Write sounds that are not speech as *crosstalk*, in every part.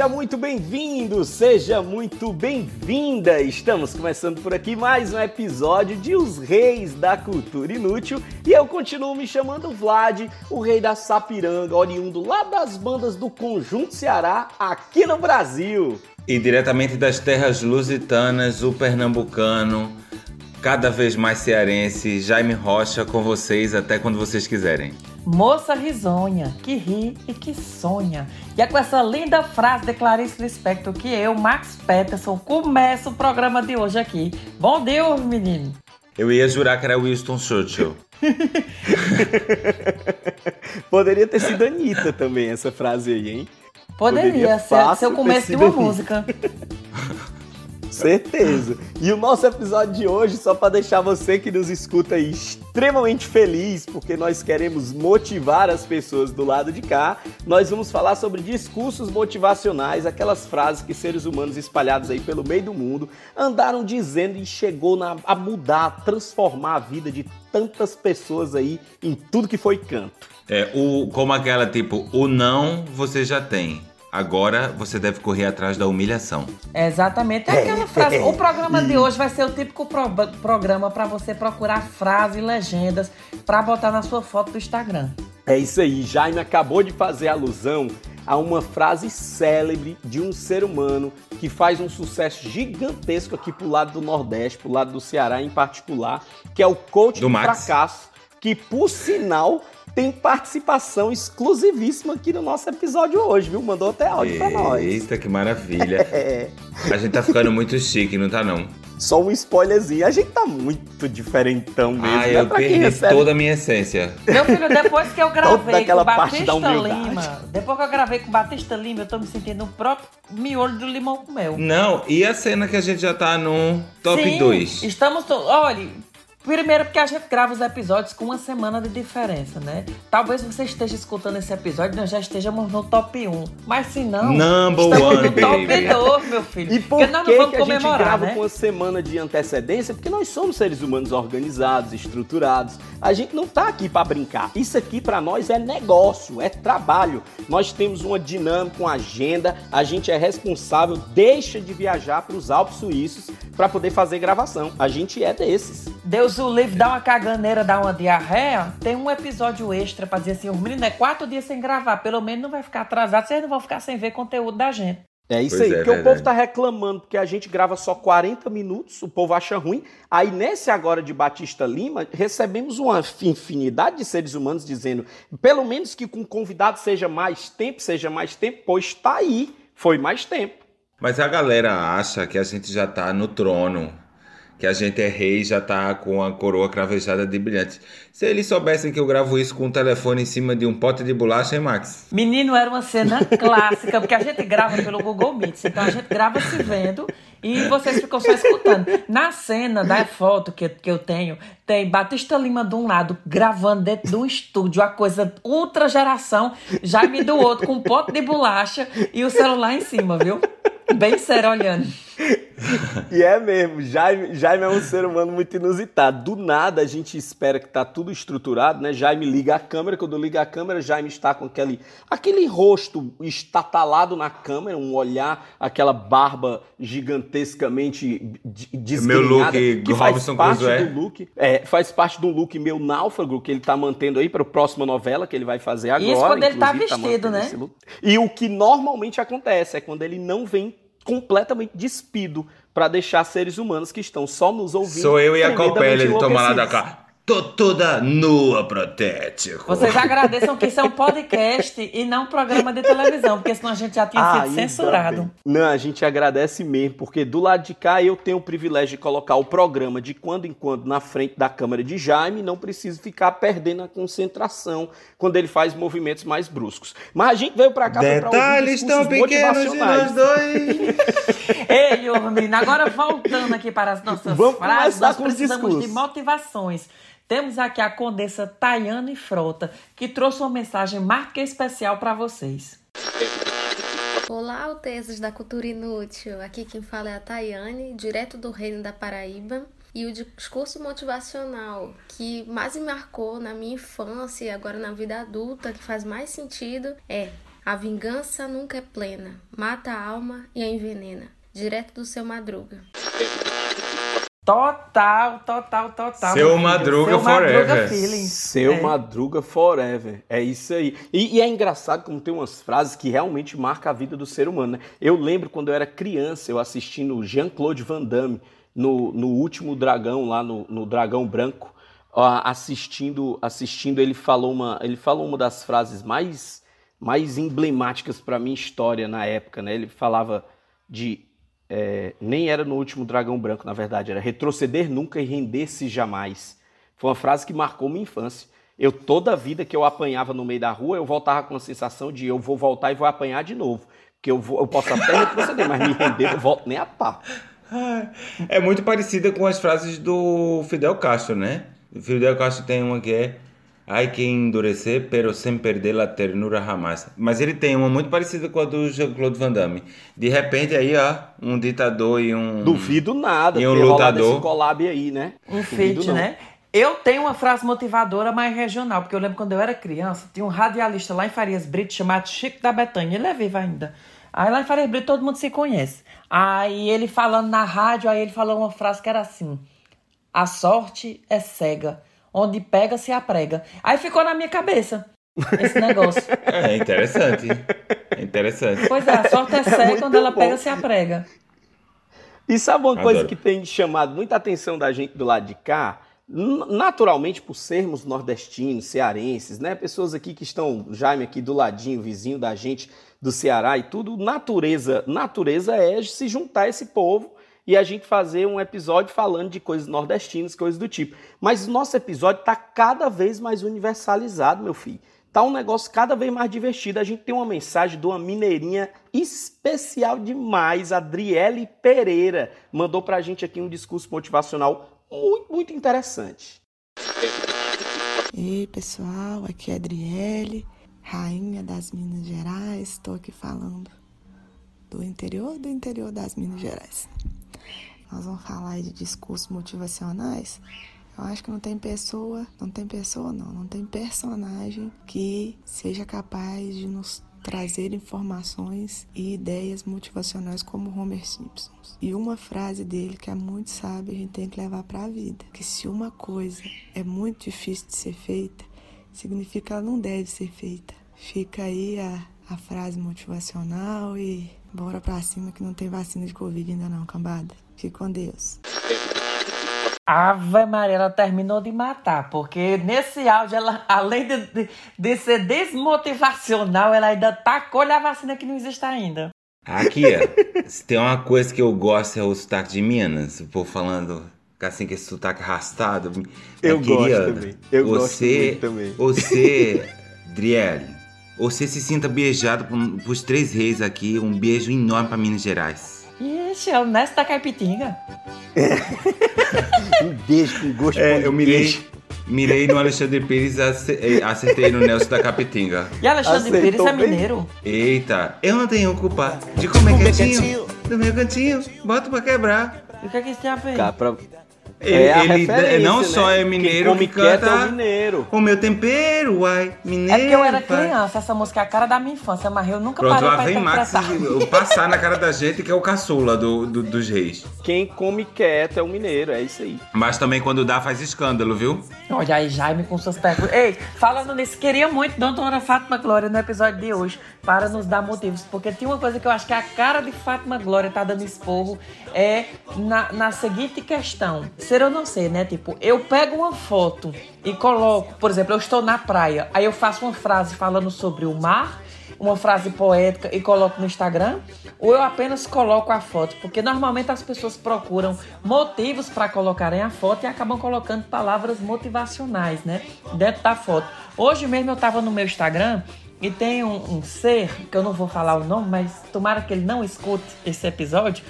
Seja muito bem-vindo, seja muito bem-vinda! Estamos começando por aqui mais um episódio de Os Reis da Cultura Inútil e eu continuo me chamando Vlad, o rei da Sapiranga, oriundo lá das bandas do Conjunto Ceará, aqui no Brasil. E diretamente das terras lusitanas, o pernambucano, cada vez mais cearense, Jaime Rocha com vocês até quando vocês quiserem. Moça risonha, que ri e que sonha. E é com essa linda frase de Clarice Lispector que eu, Max Peterson, começo o programa de hoje aqui. Bom dia, menino. Eu ia jurar que era Winston Churchill. *laughs* Poderia ter sido Anitta também essa frase aí, hein? Poderia, Poderia ser, ser o começo de uma Anitta. música. *laughs* Certeza. E o nosso episódio de hoje, só para deixar você que nos escuta aí extremamente feliz, porque nós queremos motivar as pessoas do lado de cá, nós vamos falar sobre discursos motivacionais, aquelas frases que seres humanos espalhados aí pelo meio do mundo andaram dizendo e chegou na- a mudar, a transformar a vida de tantas pessoas aí em tudo que foi canto. É, o, como aquela tipo, o não você já tem. Agora você deve correr atrás da humilhação. É exatamente aquela frase. O programa de hoje vai ser o típico pro- programa para você procurar frases e legendas para botar na sua foto do Instagram. É isso aí, Jaime acabou de fazer alusão a uma frase célebre de um ser humano que faz um sucesso gigantesco aqui pro lado do Nordeste, pro lado do Ceará em particular, que é o coach Do do, fracasso, que por sinal tem participação exclusivíssima aqui no nosso episódio hoje, viu? Mandou até áudio pra nós. Eita, que maravilha. *laughs* É, A gente tá ficando muito chique, não tá não? só um spoilerzinho, a gente tá muito diferentão mesmo, Ah, né? eu perdi recebe toda a minha essência. Meu filho, depois que eu gravei com parte da Batista. Lima, depois que eu gravei com Batista Lima, eu tô me sentindo o próprio miolho do limão com mel. Não, e a cena que a gente já tá no top Sim, 2? Estamos. to- Olha, primeiro porque a gente grava os episódios com uma semana de diferença, né? Talvez você esteja escutando esse episódio e nós já estejamos no top 1. Mas se não. Number estamos one, no top baby. 2, meu filho. E por Porque nós que, não vamos que a gente grava né? com uma semana de antecedência? Porque nós somos seres humanos organizados, estruturados. A gente não tá aqui para brincar. Isso aqui para nós é negócio, é trabalho. Nós temos uma dinâmica, uma agenda. A gente é responsável, deixa de viajar para os Alpes Suíços para poder fazer gravação. A gente é desses. Deus o livre, dá uma caganeira, dá uma diarreia. Tem um episódio extra pra dizer assim: os meninos é quatro dias sem gravar. Pelo menos não vai ficar atrasado, vocês não vão ficar sem ver conteúdo da gente. É isso Pois aí, é, porque o verdade. povo tá reclamando porque a gente grava só 40 minutos, o povo acha ruim. Aí nesse agora de Batista Lima, recebemos uma infinidade de seres humanos dizendo, pelo menos que com convidado seja mais tempo, seja mais tempo, pois tá aí, foi mais tempo. Mas a galera acha que a gente já tá no trono, que a gente é rei, já tá com a coroa cravejada de brilhantes. Se eles soubessem que eu gravo isso com um telefone em cima de um pote de bolacha, hein, Max? Menino, era uma cena clássica, porque a gente grava pelo Google Meets, então a gente grava se vendo e vocês ficam só escutando. Na cena da foto que, que eu tenho, tem Batista Lima de um lado, gravando dentro de um estúdio, a coisa ultra geração, Jaime do outro, com um pote de bolacha e o celular em cima, viu? Bem sério olhando. E é mesmo, Jaime, Jaime é um ser humano muito inusitado. Do nada a gente espera que tá tudo estruturado, né? Jaime liga a câmera, quando liga a câmera, Jaime está com aquele, aquele rosto estatalado na câmera, um olhar, aquela barba gigantescamente de- Meu desgrenhada, look que faz Robinson parte Crusoe. do look, é, faz parte do look meu náufrago que ele tá mantendo aí para a próxima novela que ele vai fazer agora. Isso quando ele tá inclusive, vestido, mantendo né? E o que normalmente acontece é quando ele não vem completamente despido para deixar seres humanos que estão só nos ouvindo. Sou eu e a Copélia de tomar lá da cá. Tô toda nua, protético. Vocês agradeçam que isso é um podcast e não um programa de televisão, porque senão a gente já tinha sido Ainda censurado. bem. Não, a gente agradece mesmo, porque do lado de cá eu tenho o privilégio de colocar o programa de quando em quando na frente da câmera de Jaime, não preciso ficar perdendo a concentração quando ele faz movimentos mais bruscos. Mas a gente veio pra cá foi pra ouvir Detalhes tão pequenos de nós motivacionais. dois. *laughs* Ei, ô menina, agora voltando aqui para as nossas Vamos frases, nós precisamos de discursos. motivações. Temos aqui a condessa Tayane Frota, que trouxe uma mensagem que especial para vocês. Olá, altezas da Cultura Inútil. Aqui quem fala é a Tayane, direto do Reino da Paraíba. E o discurso motivacional que mais me marcou na minha infância e agora na vida adulta, que faz mais sentido, é: A vingança nunca é plena, mata a alma e a envenena. Direto do seu Madruga. Total, total, total. Seu. Madruga Seu Madruga forever. Feelings. Seu É. Madruga Forever. É isso aí. E, e é engraçado como tem umas frases que realmente marcam a vida do ser humano. Né? Eu lembro quando eu era criança, eu assistindo Jean-Claude Van Damme no, no último Dragão, lá no, no Dragão Branco, ó, assistindo, assistindo, ele falou uma, ele falou uma das frases mais, mais emblemáticas para minha história na época. Né? Ele falava de é, nem era no último Dragão Branco, na verdade, era retroceder nunca e render-se jamais. Foi uma frase que marcou minha infância. Eu, toda a vida que eu apanhava no meio da rua, eu voltava com a sensação de eu vou voltar e vou apanhar de novo. Porque eu, vou, eu posso até retroceder, mas me render eu volto nem a pá. É muito parecida com as frases do Fidel Castro, né? O Fidel Castro tem uma que é Ai que endurecer, pero sem perder a ternura jamais. Mas ele tem uma muito parecida com a do Jean-Claude Van Damme. De repente aí, ó, um ditador e um... Duvido nada E um lutador. esse collab aí, né? Um feat, né? Eu tenho uma frase motivadora mais regional, porque eu lembro quando eu era criança, tinha um radialista lá em Farias Brito chamado Chico da Betânia, ele é vivo ainda. Aí lá em Farias Brito todo mundo se conhece. Aí ele falando na rádio, aí ele falou uma frase que era assim: A sorte é cega, onde pega se aprega. Aí ficou na minha cabeça esse negócio. *laughs* É interessante. É interessante. Pois é, a sorte é cega, muito quando ela bom. pega se aprega. E sabe uma coisa Adoro. que tem chamado muita atenção da gente do lado de cá? Naturalmente, por sermos nordestinos, cearenses, né? Pessoas aqui que estão, Jaime aqui do ladinho, vizinho da gente do Ceará e tudo, natureza, natureza é se juntar esse povo e a gente fazer um episódio falando de coisas nordestinas, coisas do tipo. Mas o nosso episódio está cada vez mais universalizado, meu filho. Tá um negócio cada vez mais divertido. A gente tem uma mensagem de uma mineirinha especial demais, Adriele Pereira. Mandou pra gente aqui um discurso motivacional muito, muito interessante. Ei pessoal, aqui é a Adriele, rainha das Minas Gerais. Estou aqui falando do interior do interior das Minas Gerais. Nós vamos falar de discursos motivacionais. Eu acho que não tem pessoa, não tem pessoa não, não tem personagem que seja capaz de nos trazer informações e ideias motivacionais como Homer Simpson. E uma frase dele que é muito sábia, a gente tem que levar para a vida, que se uma coisa é muito difícil de ser feita, significa que ela não deve ser feita. Fica aí a, a frase motivacional e bora pra cima que não tem vacina de Covid ainda não, cambada. Fique com Deus. Ave Maria, ela terminou de matar, porque nesse áudio, ela, além de, de, de ser desmotivacional, ela ainda tacou-lhe a vacina que não existe ainda. Aqui, ó, se tem uma coisa que eu gosto é o sotaque de Minas. O povo falando assim, com esse sotaque arrastado. Eu Minha gosto também. Eu gosto você, muito também. Você, Driele, você se sinta beijado por, pros três reis aqui. Um beijo enorme pra Minas Gerais. Ixi, é o Ness da Caipitinga. *laughs* Um beijo com gosto É, eu mirei, mirei no Alexandre Pires e eh, acertei no Nelson da Capitinga. E Alexandre Acertou Pires é mineiro. Eita, eu não tenho culpa de comer quietinho. Do meu cantinho, bota pra quebrar. E o que é que isso tem a ver? Cá, pra- Ele, É a ele referência, não né? só é Quem mineiro come que quieto canta é o mineiro. o meu tempero, uai, mineiro. É porque eu era pai. criança, essa música é a cara da minha infância, mas eu nunca Pronto, parei lá pra vem Max passar na cara da gente que é o caçula do, do- dos reis. Quem come quieto é o mineiro, é isso aí. Mas também quando dá faz escândalo, viu? Olha aí, Jaime com suas perguntas. Ei, falando nisso, queria muito doutora Fátima Glória no episódio de hoje para nos dar motivos, porque tem uma coisa que eu acho que a cara de Fátima Glória tá dando esporro é na, na seguinte questão: terceiro eu não sei, né? Tipo, eu pego uma foto e coloco, por exemplo, eu estou na praia, aí eu faço uma frase falando sobre o mar, uma frase poética e coloco no Instagram, ou eu apenas coloco a foto, porque normalmente as pessoas procuram motivos para colocarem a foto e acabam colocando palavras motivacionais, né, dentro da foto. Hoje mesmo eu estava no meu Instagram e tem um, um ser, que eu não vou falar o nome, mas tomara que ele não escute esse episódio,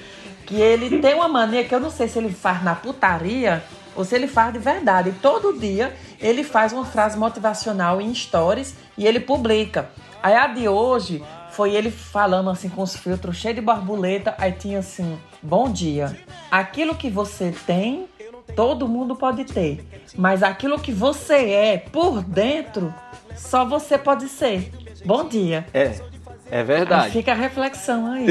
que ele tem uma mania que eu não sei se ele faz na putaria ou se ele faz de verdade. Todo dia ele faz uma frase motivacional em stories e ele publica. Aí a de hoje foi ele falando assim com os filtros cheios de borboleta. Aí tinha assim: Bom dia. Aquilo que você tem, todo mundo pode ter. Mas aquilo que você é por dentro, só você pode ser. Bom dia. É. É verdade. Aí fica a reflexão aí.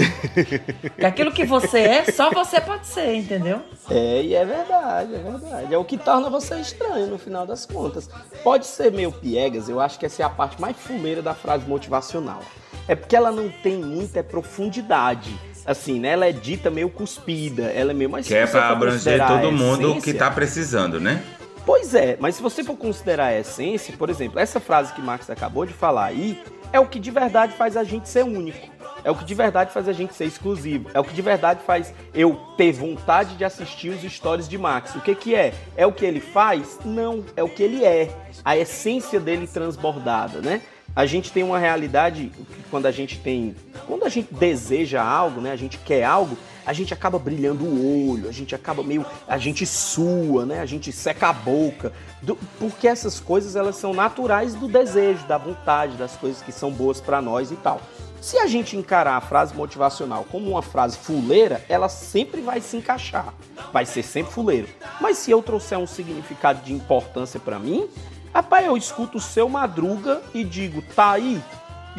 que aquilo que você é, só você pode ser, entendeu? É, e é verdade, é verdade. É o que torna você estranho no final das contas. Pode ser meio piegas, eu acho que essa é a parte mais fuleira da frase motivacional. É porque ela não tem muita profundidade. Assim, né? Ela é dita meio cuspida, ela é meio mais Que é pra abranger todo mundo essência, que tá precisando, né? Pois é, mas se você for considerar a essência, por exemplo, essa frase que Max acabou de falar aí, é o que de verdade faz a gente ser único. É o que de verdade faz a gente ser exclusivo. É o que de verdade faz eu ter vontade de assistir os stories de Max. O que que é? É o que ele faz? Não, é o que ele é. A essência dele transbordada, né? A gente tem uma realidade quando a gente tem, quando a gente deseja algo, né? A gente quer algo, a gente acaba brilhando o olho, a gente acaba meio, a gente sua, né? A gente seca a boca, do, porque essas coisas elas são naturais do desejo, da vontade, das coisas que são boas para nós e tal. Se a gente encarar a frase motivacional como uma frase fuleira, ela sempre vai se encaixar, vai ser sempre fuleiro. Mas se eu trouxer um significado de importância para mim, rapaz, eu escuto o seu Madruga e digo, tá aí,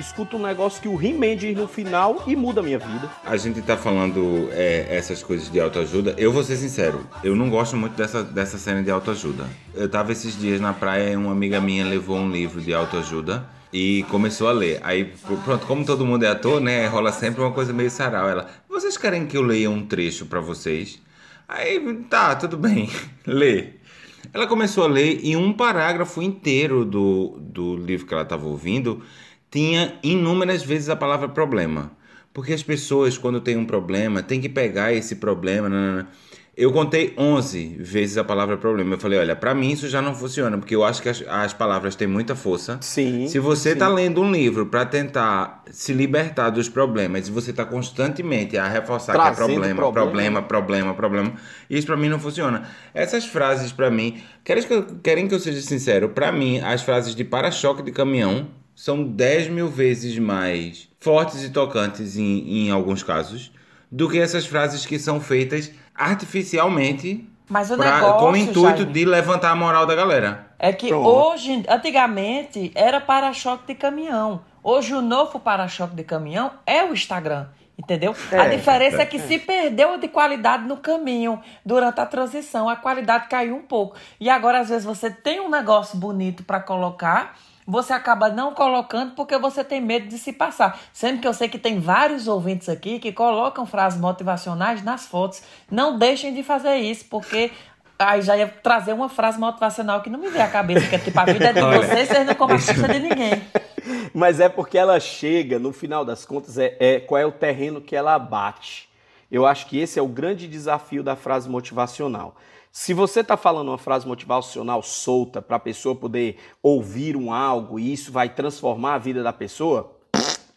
escuto um negócio que o He-Man diz no final e muda a minha vida. A gente tá falando é, essas coisas de autoajuda. Eu vou ser sincero, eu não gosto muito dessa, dessa cena de autoajuda. Eu tava esses dias na praia e uma amiga minha levou um livro de autoajuda e começou a ler. Aí, pronto, como todo mundo é ator, né? Rola sempre uma coisa meio sarau. Ela, vocês querem que eu leia um trecho para vocês? Aí, tá, tudo bem, *laughs* lê. Ela começou a ler e um parágrafo inteiro do, do livro que ela estava ouvindo tinha inúmeras vezes a palavra problema. Porque as pessoas, quando têm um problema, têm que pegar esse problema. Nanana. Eu contei 11 vezes a palavra problema. Eu falei, olha, para mim isso já não funciona, porque eu acho que as, as palavras têm muita força. Sim. Se você está lendo um livro para tentar se libertar dos problemas, e você está constantemente a reforçar Trazendo que é problema, problema. problema, problema, problema, isso para mim não funciona. Essas frases para mim, querem que, eu, querem que eu seja sincero, para mim as frases de para-choque de caminhão são 10 mil vezes mais fortes e tocantes em, em alguns casos do que essas frases que são feitas artificialmente Mas o pra- negócio, com o intuito Jaime, de levantar a moral da galera. é que Pronto. hoje, antigamente, era para-choque de caminhão. Hoje o novo para-choque de caminhão é o Instagram. Entendeu? a É, diferença é que se perdeu de qualidade no caminho durante a transição, a qualidade caiu um pouco. E agora, às vezes, você tem um negócio bonito para colocar, você acaba não colocando porque você tem medo de se passar. Sendo que eu sei que tem vários ouvintes aqui que colocam frases motivacionais nas fotos. Não deixem de fazer isso, porque aí já ia trazer uma frase motivacional que não me veio à cabeça, que é tipo, a vida é de *laughs* vocês, vocês não comem a ficha de ninguém. Mas é porque ela chega, no final das contas, é, é qual é o terreno que ela abate. Eu acho que esse é o grande desafio da frase motivacional. Se você está falando uma frase motivacional solta para a pessoa poder ouvir um algo e isso vai transformar a vida da pessoa,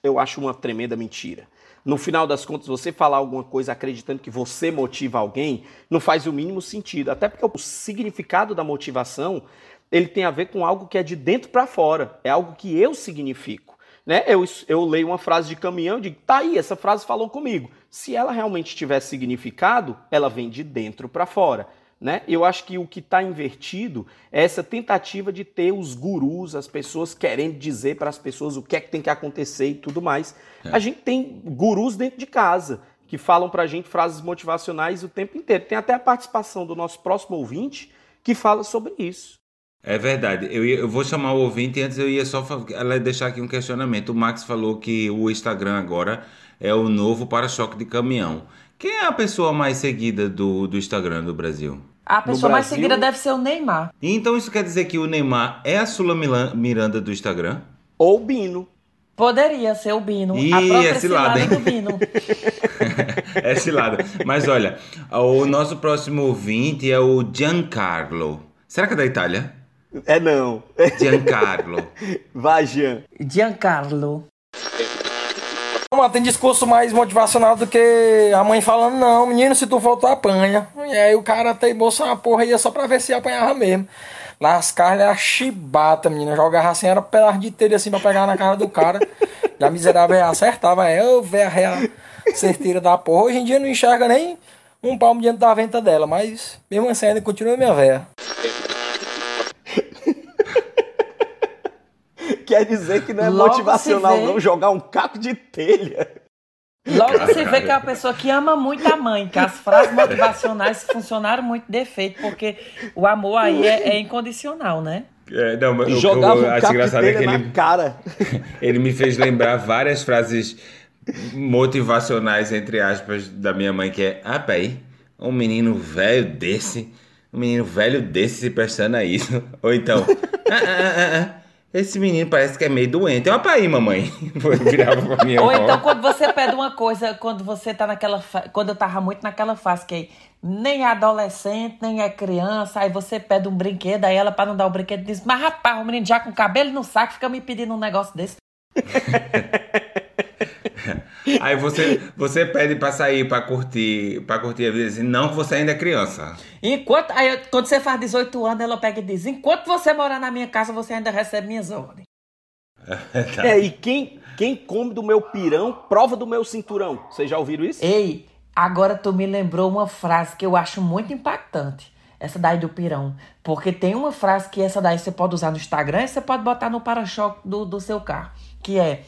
eu acho uma tremenda mentira. No final das contas, você falar alguma coisa acreditando que você motiva alguém, não faz o mínimo sentido. Até porque o significado da motivação, ele tem a ver com algo que é de dentro para fora. É algo que eu significo. Né? Eu, eu leio uma frase de caminhão e digo, tá aí, essa frase falou comigo. Se ela realmente tiver significado, ela vem de dentro para fora. Né? Eu acho que o que está invertido é essa tentativa de ter os gurus, as pessoas querendo dizer para as pessoas o que é que tem que acontecer e tudo mais. A gente tem gurus dentro de casa que falam para a gente frases motivacionais o tempo inteiro. Tem até a participação do nosso próximo ouvinte que fala sobre isso. É verdade. Eu, ia- eu vou chamar o ouvinte e antes eu ia só ela deixar aqui um questionamento. O Max falou que o Instagram agora é o novo para-choque de caminhão. Quem é a pessoa mais seguida do, do Instagram do Brasil? A pessoa mais seguida deve ser o Neymar. Então isso quer dizer que o Neymar é a Sula Milan- Miranda do Instagram? Ou Bino. Poderia ser o Bino. Ih, a própria é cilada, hein? cilada do Bino. *laughs* *laughs* É cilada. Mas olha, o nosso próximo ouvinte é o Giancarlo. Será que é da Itália? É não. Giancarlo. Vai, Jean. Giancarlo. Mas tem discurso mais motivacional do que a mãe falando, não, menino, se tu tu apanha. E aí o cara teimoso uma porra ia só pra ver se apanhava mesmo. Lascar a chibata, menina. Jogava assim, era pedaço de telha assim pra pegar na cara do cara. A miserável acertava, é, eu ver a real certeira da porra. Hoje em dia não enxerga nem um palmo diante da venta dela, mas mesmo assim ainda continua minha véia. *laughs* Quer dizer que não é Logo motivacional vê. não jogar um caco de telha. Logo você vê que é uma pessoa que ama muito a mãe, que as frases *laughs* motivacionais funcionaram muito defeito, porque o amor aí é, é incondicional, né? É, não, mas o que Jogava eu um acho engraçado é telha que ele, cara. *laughs* ele me fez lembrar várias frases motivacionais, entre aspas, da minha mãe, que é, ah, pai, um menino velho desse, um menino velho desse se prestando a isso. Ou então, ah, ah, ah, ah, esse menino parece que é meio doente. É uma pai, mamãe. *laughs* Virava pra minha Ou avó. então quando você pede uma coisa, quando você tá naquela fa... quando eu tava muito naquela fase que nem é adolescente, nem é criança, aí você pede um brinquedo, aí ela para não dar o brinquedo diz: "Mas rapaz, o menino já com cabelo no saco fica me pedindo um negócio desse". *laughs* Aí você, você pede pra sair, pra curtir, pra curtir a vida, assim, não que você ainda é criança. Enquanto aí quando você faz 18 anos, ela pega e diz: "Enquanto você morar na minha casa, você ainda recebe minhas ordens". *laughs* É, e quem, quem come do meu pirão, prova do meu cinturão. Vocês já ouviram isso? Ei, agora tu me lembrou uma frase que eu acho muito impactante. Essa daí do pirão. Porque tem uma frase que essa daí você pode usar no Instagram e você pode botar no para-choque do, do seu carro. Que é,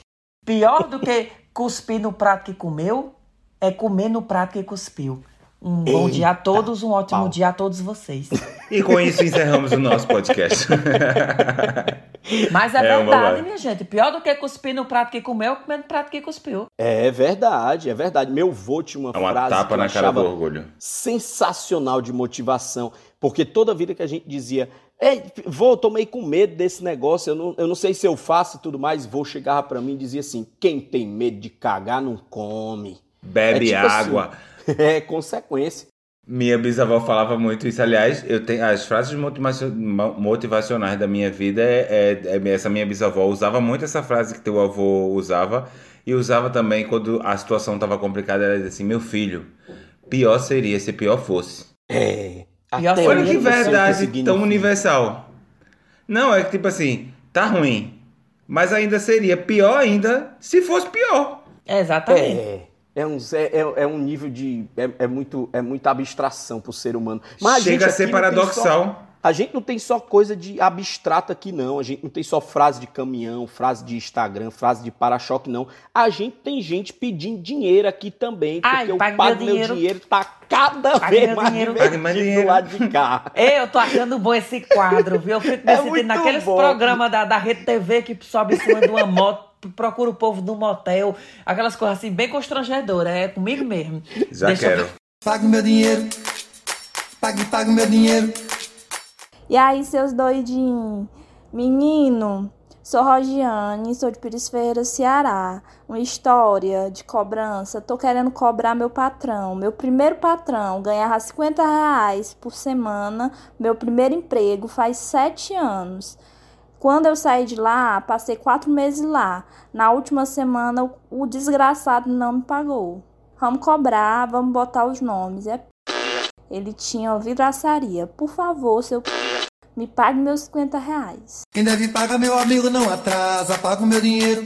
pior do que cuspir no prato que comeu, é comer no prato que cuspiu. Um bom dia a todos, um ótimo pau. dia a todos vocês. E com isso encerramos o nosso podcast. *laughs* Mas é, É uma verdade, boa. minha gente. Pior do que cuspir no prato que comeu, comer no prato que cuspiu. É verdade, é verdade. Meu vô tinha uma, É uma frase que tapa eu na cara do orgulho. sensacional de motivação, porque toda vida que a gente dizia, Ei, vô, eu tô meio com medo desse negócio, eu não, eu não sei se eu faço e tudo mais, vô chegava pra mim e dizia assim, quem tem medo de cagar não come. Bebe É tipo assim, água. *laughs* É consequência. Minha bisavó falava muito isso. Aliás, eu tenho as frases motivacio- mo- motivacionais da minha vida. É, é- é- essa minha bisavó usava muito essa frase que teu avô usava e usava também quando a situação estava complicada. Ela dizia assim: Meu filho, pior seria se pior fosse. É. Até Olha que verdade tão universal. Não, é que tipo assim, tá ruim, mas ainda seria pior ainda se fosse pior. É, exatamente. É. É um, é, é- um nível de. É, é muito, é muita abstração pro ser humano. Mas Chega gente a ser paradoxal. A gente não tem só coisa de abstrato aqui, não. A gente não tem só frase de caminhão, frase de Instagram, frase de para-choque, não. A gente tem gente pedindo dinheiro aqui também. Porque Ai, o pague pago meu meu dinheiro. dinheiro tá cada Pague vez mais dinheiro. Divertido do lado de cá. *laughs* Ei, eu tô achando bom esse quadro, viu? Eu fico me É sentindo naqueles bom. programas da, da Rede TV que sobe em cima de uma moto, procura o povo no motel, aquelas coisas assim, bem constrangedoras. É comigo mesmo. Já Deixa eu- quero. Pague meu dinheiro. Pague, pague meu dinheiro. E aí, seus doidinhos? Menino, sou Rogiane, sou de Pires Ferreira, Ceará. Uma história de cobrança. Tô querendo cobrar meu patrão. Meu primeiro patrão ganhava 50 reais por semana. Meu primeiro emprego faz sete anos. Quando eu saí de lá, passei quatro meses lá. Na última semana, o- desgraçado não me pagou. Vamos cobrar, vamos botar os nomes. É ele tinha uma vidraçaria. Por favor, seu me pague meus 50 reais. Quem deve pagar, meu amigo, não atrasa. Paga o meu dinheiro.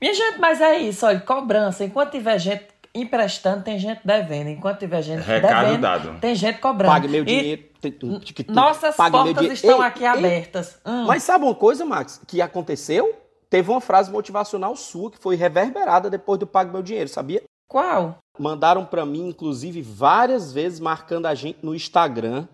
Minha gente, mas é isso, olha, cobrança. Enquanto tiver gente emprestando, tem gente devendo. Enquanto tiver gente Recado devendo, dado. tem gente cobrando. Pague meu dinheiro. Nossas pague portas estão Ei, aqui ei, abertas. Hum. Mas sabe uma coisa, Max, que aconteceu? Teve uma frase motivacional sua que foi reverberada depois do Pague Meu Dinheiro, sabia? Qual? Mandaram pra mim, inclusive, várias vezes marcando a gente no Instagram.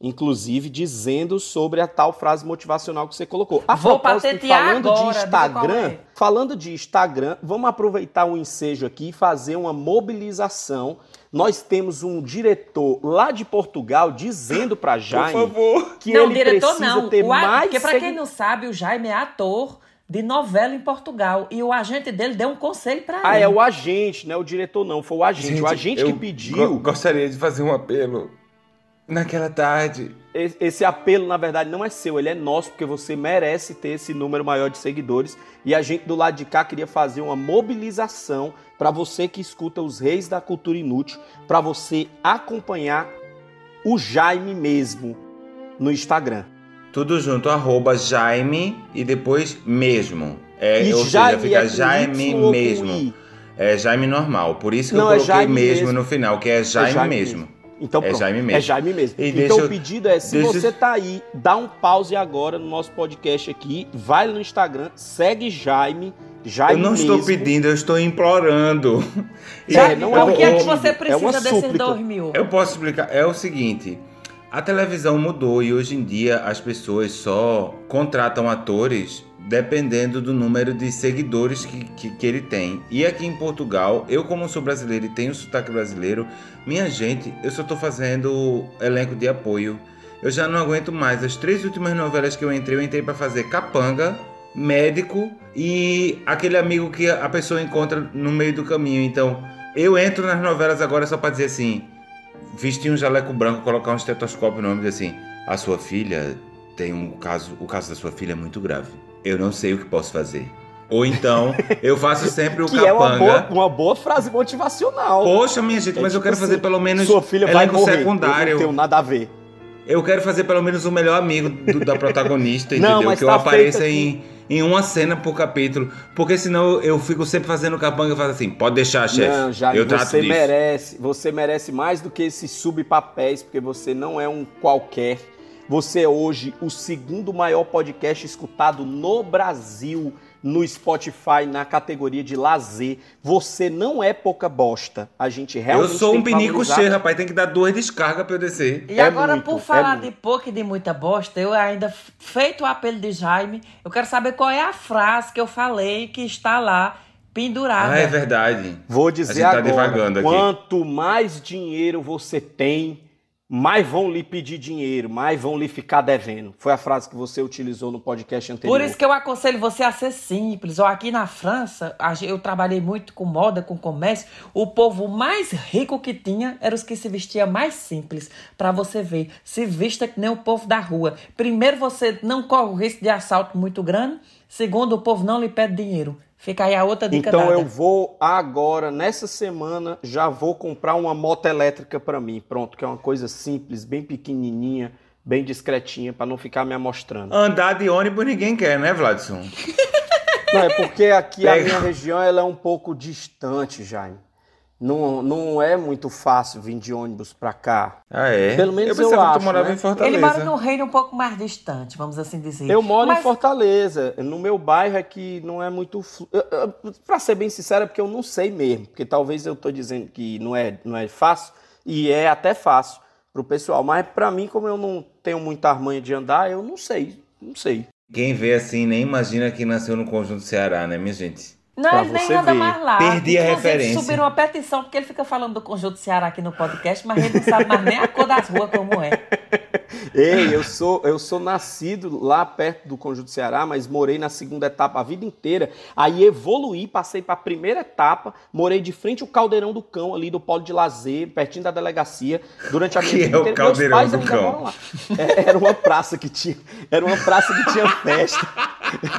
inclusive dizendo sobre a tal frase motivacional que você colocou. A Vou patentear falando agora, de Instagram, é. falando de Instagram, vamos aproveitar o ensejo aqui e fazer uma mobilização. Nós temos um diretor lá de Portugal dizendo pra Jaime favor. que não, ele diretor precisa não. ter O mais Porque pra segui- quem não sabe, o Jaime é ator de novela em Portugal. E o agente dele deu um conselho pra Ah, ele. é o agente, não é o diretor não, foi o agente. o Gente, agente eu que pediu. go- gostaria de fazer um apelo naquela tarde. Esse esse apelo, na verdade, não é seu, ele é nosso, porque você merece ter esse número maior de seguidores. E a gente do lado de cá queria fazer uma mobilização para você que escuta os Reis da Cultura Inútil, para você acompanhar o Jaime mesmo no Instagram. Tudo junto, arroba Jaime e depois mesmo. É, E ou Jaime seja, fica é Jaime Y mesmo. É Jaime normal. Por isso que Não, eu é coloquei Jaime mesmo, mesmo. no final, que é Jaime, Jaime mesmo. Então É pronto, Jaime mesmo. É Jaime mesmo. E então deixa eu- o pedido é, se deixa- você tá aí, dá um pause agora no nosso podcast aqui, vai no Instagram, segue Jaime, Eu Jaime não estou mesmo. pedindo, eu estou implorando. Jaime, não é Por um que é que você é precisa uma desses dois mil? Eu posso explicar. É o seguinte: a televisão mudou e hoje em dia as pessoas só contratam atores dependendo do número de seguidores que, que, que ele tem. E aqui em Portugal, eu, como sou brasileiro e tenho sotaque brasileiro, minha gente, eu só tô fazendo elenco de apoio. Eu já não aguento mais. As três últimas novelas que eu entrei, eu entrei para fazer capanga, médico e aquele amigo que a pessoa encontra no meio do caminho. Então, eu entro nas novelas agora só para dizer assim: vestir um jaleco branco, colocar um estetoscópio no nome e assim: a sua filha tem um caso, o caso da sua filha é muito grave. Eu não sei o que posso fazer. Ou então, *laughs* eu faço sempre o Que é uma capanga. boa, uma boa frase motivacional. Poxa, minha gente, É mas eu tipo quero fazer assim, pelo menos Sua filha vai morrer. Eu secundário. não tenho nada a ver. Eu quero fazer pelo menos o melhor amigo do- da protagonista, *laughs* Não, entendeu? mas que eu tá apareça em, em uma cena por capítulo. Porque senão eu fico sempre fazendo capanga e faço assim, pode deixar, chefe. Não, Jaime, eu trato você disso. merece, você merece mais do que esses subpapéis, porque você não é um qualquer. Você é hoje o segundo maior podcast escutado no Brasil no Spotify na categoria de lazer. Você não é pouca bosta. A gente Eu realmente sou tem um pinico cheio, rapaz. Tem que dar duas descargas pra eu descer. E É agora, muito, por é falar muito. de pouco e de muita bosta, eu ainda, feito o apelo de Jaime, eu quero saber qual é a frase que eu falei que está lá pendurada. Ah, é verdade. Vou A dizer gente tá agora, devagando aqui. quanto mais dinheiro você tem, mais vão lhe pedir dinheiro, mais vão lhe ficar devendo. Foi a frase que você utilizou no podcast anterior. Por isso que eu aconselho você a ser simples. Aqui na França, eu trabalhei muito com moda, com comércio. O povo mais rico que tinha era os que se vestia mais simples. Pra você ver, se vista que nem o povo da rua. Primeiro, você não corre o risco de assalto muito grande. Segundo, o povo não lhe pede dinheiro. Fica aí a outra dica Então dada. eu vou agora, nessa semana, já vou comprar uma moto elétrica pra mim. Pronto, que é uma coisa simples, bem pequenininha, bem discretinha, pra não ficar me amostrando. Andar de ônibus ninguém quer, né, Vladson? Não, é porque aqui a Pega. minha região ela é um pouco distante, Jaime. Não, não é muito fácil vir de ônibus pra cá. Ah, é? Pelo menos eu eu que acho, tu morava né? em Fortaleza. Ele mora num reino um pouco mais distante, vamos assim dizer. Eu moro Mas- em Fortaleza. No meu bairro é que não é muito. Pra ser bem sincero, é porque eu não sei mesmo. Porque talvez eu tô dizendo que não é, não é fácil, e é até fácil pro pessoal. Mas pra mim, como eu não tenho muita armanha de andar, eu não sei. Não sei. Quem vê assim nem imagina que nasceu no Conjunto Ceará, né, minha gente? Não, Pra ele nem anda ver. mais lá. Perdi a referência. subiram uma petição, porque ele fica falando do Conjunto Ceará aqui no podcast, mas ele não sabe mais nem a cor das ruas como é. *laughs* Ei, eu sou, eu sou nascido lá perto do Conjunto Ceará, mas morei na segunda etapa a vida inteira. Aí evoluí, passei para a primeira etapa, morei de frente ao Caldeirão do Cão, ali do Polo de Lazer, pertinho da delegacia, durante a *laughs* minha Que vida é o inteira. Caldeirão Meus pais do Cão? É, Era uma praça que tinha, era uma praça que tinha festa.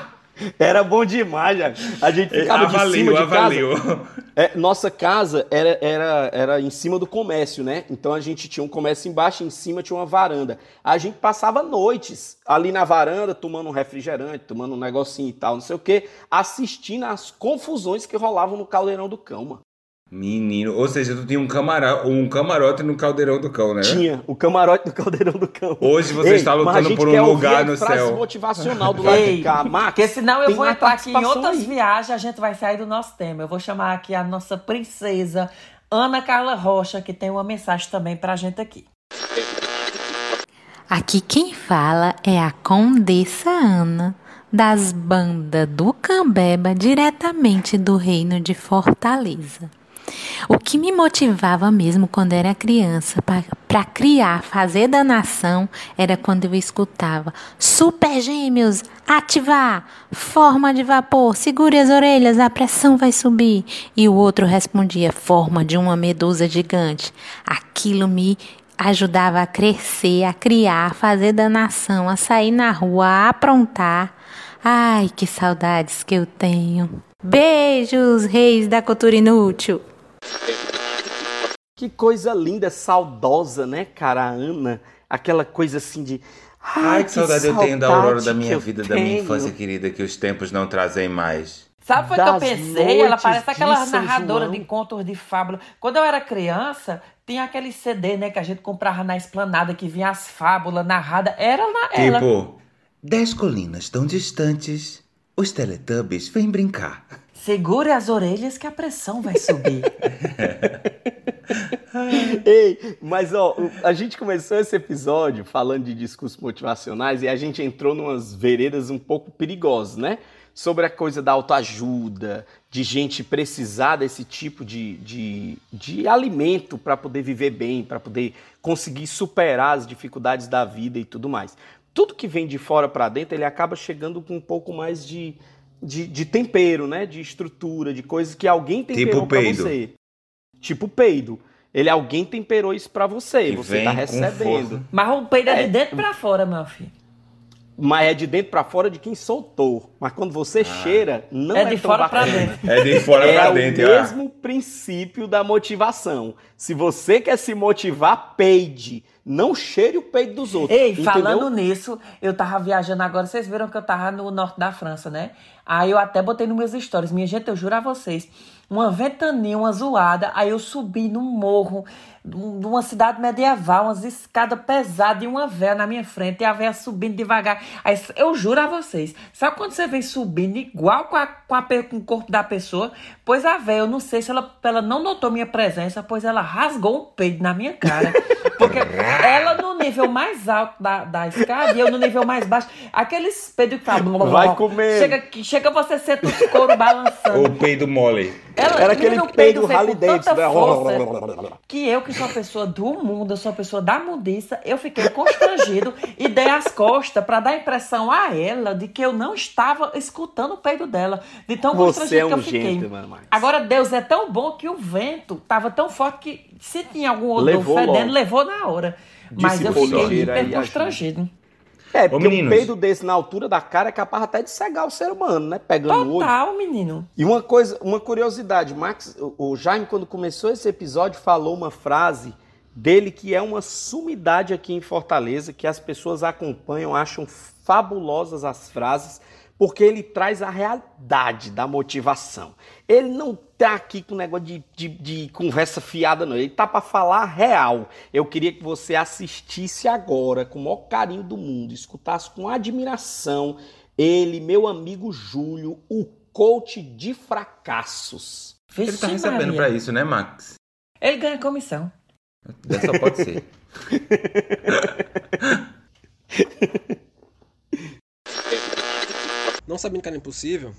*laughs* Era bom demais, já. A gente ficava de avaliou, cima de avaliou. casa. É, nossa casa era, era, era em cima do comércio, né? Então a gente tinha um comércio embaixo, em cima tinha uma varanda. A gente passava noites ali na varanda, tomando um refrigerante, tomando um negocinho e tal, não sei o quê, assistindo às confusões que rolavam no caldeirão do cão, mano. Menino, ou seja, tu tinha um, camara... um camarote no Caldeirão do Cão, né? Tinha o camarote do caldeirão do cão. Hoje você Ei, está lutando por um lugar a no frase céu. motivacional do lado *laughs* Ei, de cá, Max. porque senão eu vou entrar aqui em outras aí. viagens, a gente vai sair do nosso tema. Eu vou chamar aqui a nossa princesa Ana Carla Rocha, que tem uma mensagem também pra gente aqui. Aqui quem fala é a Condessa Ana, das bandas do Cambeba, diretamente do reino de Fortaleza. O que me motivava mesmo quando era criança para criar, fazer da nação, era quando eu escutava Super Gêmeos, ativar, forma de vapor, segure as orelhas, a pressão vai subir. E o outro respondia, forma de uma medusa gigante. Aquilo me ajudava a crescer, a criar, a fazer da nação, a sair na rua, a aprontar. Ai, que saudades que eu tenho. Beijos, reis da cultura inútil. Que coisa linda, saudosa, né, cara? A Ana, aquela coisa assim de. Ai, que, que saudade, eu tenho da aurora da minha vida, tenho. da minha infância querida, que os tempos não trazem mais. Sabe o que eu pensei? Ela parece aquela narradora de contos de fábula. Quando eu era criança, tinha aquele CD, né, que a gente comprava na esplanada, que vinha as fábulas narradas. Era na ela. Tipo, dez colinas tão distantes, os Teletubbies vêm brincar. Segure as orelhas que a pressão vai subir. *laughs* Ei, mas ó, a gente começou esse episódio falando de discursos motivacionais e a gente entrou numas veredas um pouco perigosas, né? Sobre a coisa da autoajuda, de gente precisar desse tipo de, de, de alimento para poder viver bem, para poder conseguir superar as dificuldades da vida e tudo mais. Tudo que vem de fora para dentro, ele acaba chegando com um pouco mais de de, de tempero, né? De estrutura, de coisas que alguém temperou tipo pra você. Tipo peido. Ele alguém temperou isso para você, que você tá recebendo. Mas o peido é, é de dentro para fora, meu filho. Mas é de dentro para fora de quem soltou. Mas quando você ah. cheira, não é, é de fora para dentro. É de fora é para dentro. É o mesmo princípio da motivação. Se você quer se motivar, peide. Não cheire o peito dos outros. Ei, entendeu? falando nisso, eu tava viajando agora. Vocês viram que eu tava no norte da França, né? Aí eu até botei nos meus stories. Minha gente, eu juro a vocês. Uma ventania, uma zoada. Aí eu subi num morro de uma cidade medieval, umas escadas pesadas e uma véia na minha frente, e a véia subindo devagar. Aí, eu juro a vocês, sabe quando você vem subindo igual com, a, com, a, com o corpo da pessoa? Pois a véia, eu não sei se ela, ela não notou minha presença, pois ela rasgou um peido na minha cara. *laughs* Porque ela no nível mais alto da, da escada e eu no nível mais baixo, aqueles peidos que falam... Vai comer! Chega, chega você ser os couro balançando. O peido mole. Ela, Era aquele peido, peido rally dentes, né? Que eu que sou a pessoa do mundo, eu sou a pessoa da mundiça, eu fiquei constrangido e dei as costas para dar a impressão a ela de que eu não estava escutando o peido dela. De tão Você constrangido é um que eu fiquei. Mano, Agora, Deus é tão bom que o vento tava tão forte que se tinha algum odor levou fedendo, logo. levou na hora. Mas eu fiquei hiper constrangido. É, porque Ô, um peido desse na altura da cara é capaz até de cegar o ser humano, né? Pegando Total, o olho. Total, menino. E uma coisa, uma curiosidade, Max, o Jaime, quando começou esse episódio, falou uma frase dele que é uma sumidade aqui em Fortaleza, que as pessoas acompanham, acham fabulosas as frases, porque ele traz a realidade da motivação. Ele não tá aqui com negócio de, de, de conversa fiada, não. Ele tá para falar real. Eu queria que você assistisse agora, com o maior carinho do mundo, escutasse com admiração ele, meu amigo Júlio, o coach de fracassos. Ele tá recebendo para isso, né, Max? Ele ganha comissão. Só pode ser. Não sabendo que era impossível,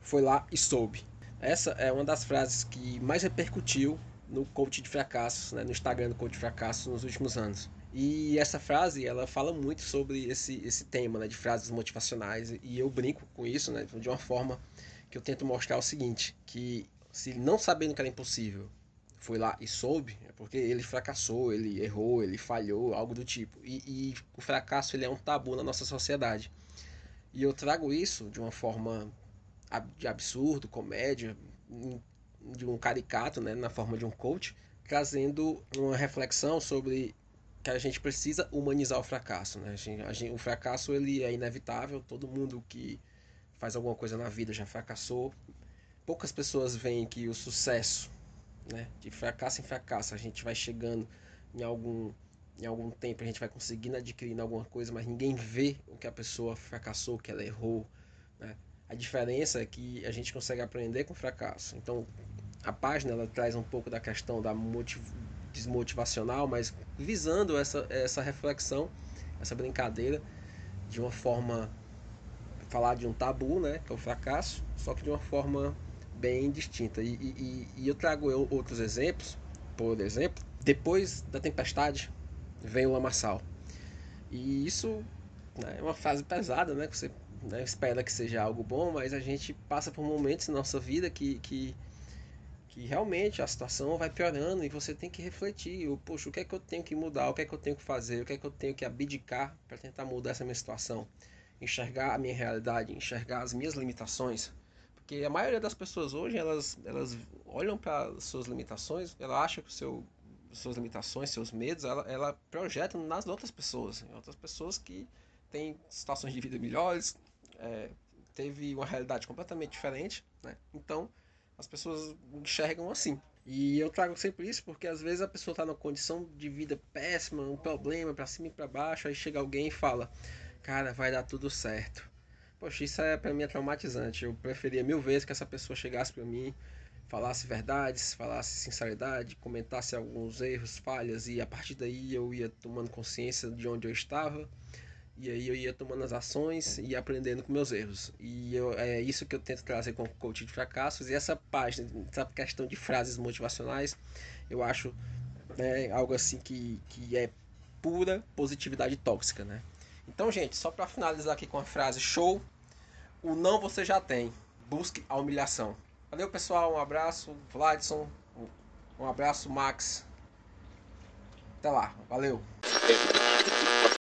foi lá e soube. Essa é uma das frases que mais repercutiu no coach de fracassos, né, no Instagram do coach de fracassos nos últimos anos. E essa frase, ela fala muito sobre esse, esse tema né, de frases motivacionais. E eu brinco com isso né, de uma forma que eu tento mostrar o seguinte, que se não sabendo que era impossível, foi lá e soube, é porque ele fracassou, ele errou, ele falhou, algo do tipo. E, e, o fracasso ele é um tabu na nossa sociedade. E eu trago isso de uma forma de absurdo, comédia, de um caricato, né, na forma de um coach, trazendo uma reflexão sobre que a gente precisa humanizar o fracasso. Né? A gente, a gente, o fracasso ele é inevitável, todo mundo que faz alguma coisa na vida já fracassou. Poucas pessoas veem que o sucesso né? De fracasso em fracasso, a gente vai chegando em algum em algum tempo a gente vai conseguindo adquirir alguma coisa, mas ninguém vê o que a pessoa fracassou, que ela errou, né? A diferença é que a gente consegue aprender com fracasso. Então, a página ela traz um pouco da questão da motiv... desmotivacional, mas visando essa, essa reflexão essa brincadeira de uma forma falar de um tabu, né, que é o fracasso, só que de uma forma bem distinta. E, e, e eu trago outros exemplos, por exemplo, depois da tempestade vem o lamaçal. E isso né, é uma fase pesada, né, que você né, espera que seja algo bom, mas a gente passa por momentos na nossa vida que, que, que realmente a situação vai piorando e você tem que refletir, poxa, o que é que eu tenho que mudar, o que é que eu tenho que fazer, o que é que eu tenho que abdicar para tentar mudar essa minha situação, enxergar a minha realidade, enxergar as minhas limitações, porque a maioria das pessoas hoje, elas, elas olham para suas limitações, ela acha que o seu, suas limitações, seus medos, ela, ela projeta nas outras pessoas, outras pessoas que têm situações de vida melhores, é, teve uma realidade completamente diferente, né? Então, as pessoas enxergam assim. E eu trago sempre isso porque às vezes a pessoa está numa condição de vida péssima, um problema para cima e para baixo, aí chega alguém e fala: "Cara, vai dar tudo certo". Poxa, isso é para mim é traumatizante. Eu preferia mil vezes que essa pessoa chegasse para mim, falasse verdades, falasse sinceridade, comentasse alguns erros, falhas e a partir daí eu ia tomando consciência de onde eu estava e aí eu ia tomando as ações e aprendendo com meus erros. E eu, é isso que eu tento trazer com o coach de fracassos. E essa página, essa questão de frases motivacionais, eu acho né, algo assim que, que é pura positividade tóxica, né? Então, gente, só para finalizar aqui com a frase show, o não você já tem. Busque a humilhação. Valeu, pessoal. Um abraço, Vladson. Um abraço, Max. Até lá. Valeu.